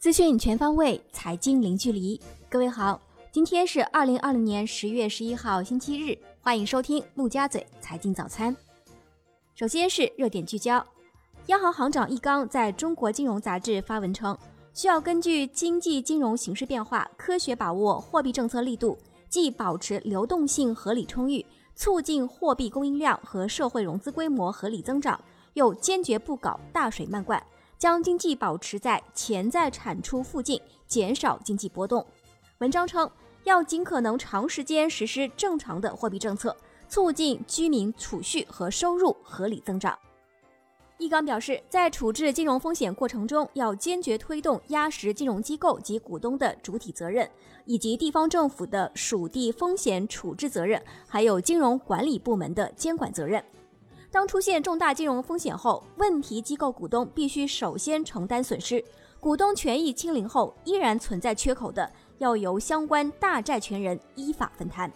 资讯全方位，财经零距离。各位好，今天是二零二零年十月十一号，星期日，欢迎收听陆家嘴财经早餐。首先是热点聚焦，央行行长易纲在中国金融杂志发文称，需要根据经济金融形势变化，科学把握货币政策力度，既保持流动性合理充裕，促进货币供应量和社会融资规模合理增长，又坚决不搞大水漫灌。将经济保持在潜在产出附近，减少经济波动。文章称，要尽可能长时间实施正常的货币政策，促进居民储蓄和收入合理增长。易纲表示，在处置金融风险过程中，要坚决推动压实金融机构及股东的主体责任，以及地方政府的属地风险处置责任，还有金融管理部门的监管责任。当出现重大金融风险后，问题机构股东必须首先承担损失。股东权益清零后依然存在缺口的，要由相关大债权人依法分摊。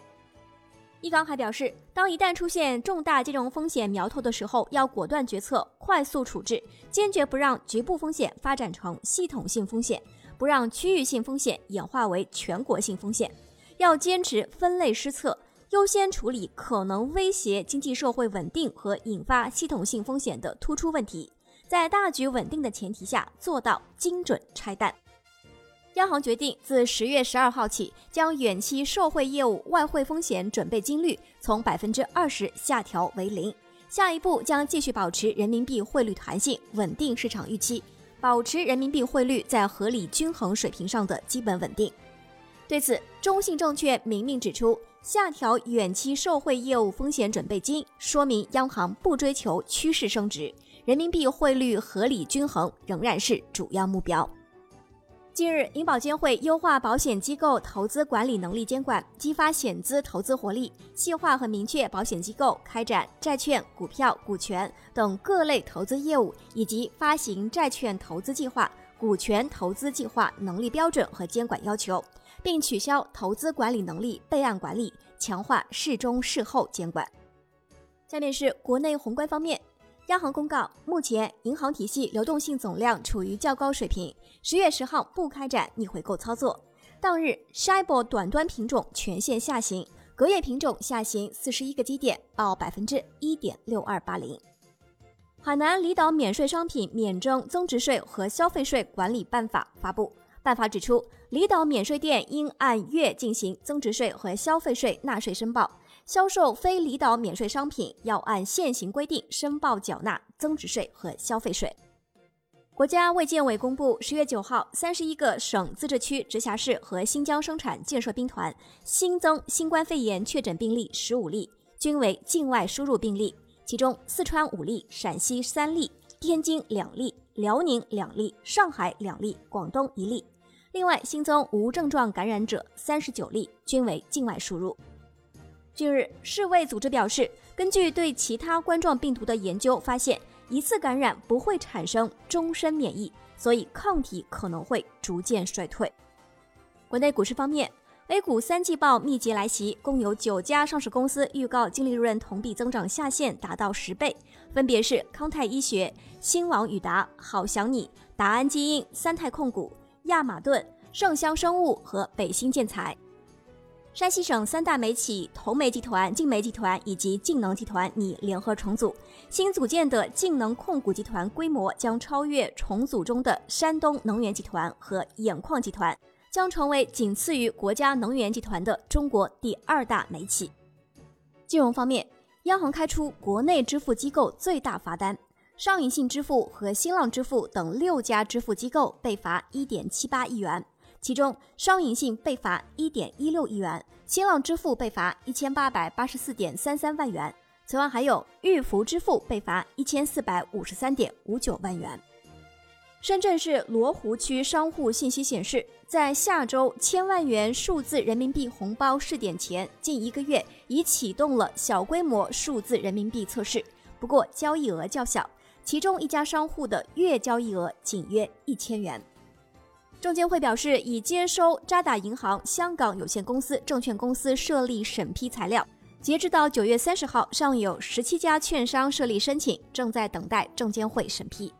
易纲还表示，当一旦出现重大金融风险苗头的时候，要果断决策，快速处置，坚决不让局部风险发展成系统性风险，不让区域性风险演化为全国性风险，要坚持分类施策。优先处理可能威胁经济社会稳定和引发系统性风险的突出问题，在大局稳定的前提下做到精准拆弹。央行决定自十月十二号起，将远期受惠业务外汇风险准备金率从百分之二十下调为零。下一步将继续保持人民币汇率弹性，稳定市场预期，保持人民币汇率在合理均衡水平上的基本稳定。对此，中信证券明明指出。下调远期受惠业务风险准备金，说明央行不追求趋势升值，人民币汇率合理均衡仍然是主要目标。近日，银保监会优化保险机构投资管理能力监管，激发险资投资活力，细化和明确保险机构开展债券、股票、股权等各类投资业务以及发行债券投资计划、股权投资计划能力标准和监管要求。并取消投资管理能力备案管理，强化事中事后监管。下面是国内宏观方面，央行公告，目前银行体系流动性总量处于较高水平，十月十号不开展逆回购操作。当日 s h i b o 短端品种全线下行，隔夜品种下行四十一个基点，报百分之一点六二八零。海南离岛免税商品免征增值税和消费税管理办法发布。办法指出，离岛免税店应按月进行增值税和消费税纳税申报；销售非离岛免税商品要按现行规定申报缴纳增值税和消费税。国家卫健委公布，十月九号，三十一个省、自治区、直辖市和新疆生产建设兵团新增新冠肺炎确诊病例十五例，均为境外输入病例，其中四川五例，陕西三例，天津两例，辽宁两例，上海两例，广东一例。另外新增无症状感染者三十九例，均为境外输入。近日，世卫组织表示，根据对其他冠状病毒的研究发现，一次感染不会产生终身免疫，所以抗体可能会逐渐衰退。国内股市方面，A 股三季报密集来袭，共有九家上市公司预告净利润同比增长下限达到十倍，分别是康泰医学、新网宇达、好想你、达安基因、三泰控股。亚马顿、盛香生物和北新建材。山西省三大煤企同煤集团、晋煤集团以及晋能集团拟联合重组，新组建的晋能控股集团规模将超越重组中的山东能源集团和兖矿集团，将成为仅次于国家能源集团的中国第二大煤企。金融方面，央行开出国内支付机构最大罚单。上银信支付和新浪支付等六家支付机构被罚一点七八亿元，其中商银信被罚一点一六亿元，新浪支付被罚一千八百八十四点三三万元。此外，还有玉福支付被罚一千四百五十三点五九万元。深圳市罗湖区商户信息显示，在下周千万元数字人民币红包试点前近一个月，已启动了小规模数字人民币测试，不过交易额较小。其中一家商户的月交易额仅约一千元。证监会表示，已接收渣打银行香港有限公司证券公司设立审批材料，截至到九月三十号，尚有十七家券商设立申请，正在等待证监会审批。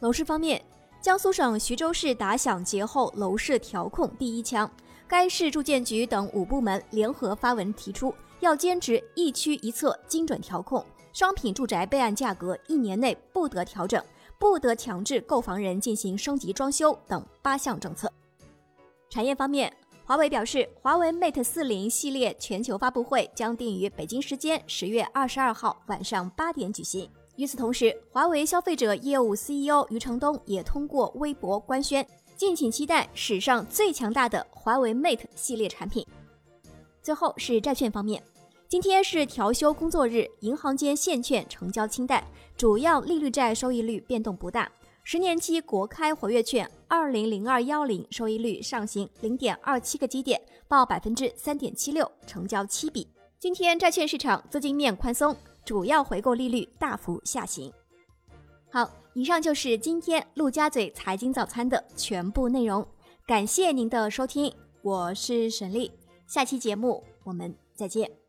楼市方面，江苏省徐州市打响节后楼市调控第一枪，该市住建局等五部门联合发文提出，要坚持一区一策精准调控，商品住宅备案价格一年内不得调整，不得强制购房人进行升级装修等八项政策。产业方面，华为表示，华为 Mate 四零系列全球发布会将定于北京时间十月二十二号晚上八点举行。与此同时，华为消费者业务 CEO 余承东也通过微博官宣，敬请期待史上最强大的华为 Mate 系列产品。最后是债券方面，今天是调休工作日，银行间现券成交清淡，主要利率债收益率变动不大。十年期国开活跃券二零零二幺零收益率上行零点二七个基点，报百分之三点七六，成交七笔。今天债券市场资金面宽松。主要回购利率大幅下行。好，以上就是今天陆家嘴财经早餐的全部内容，感谢您的收听，我是沈丽，下期节目我们再见。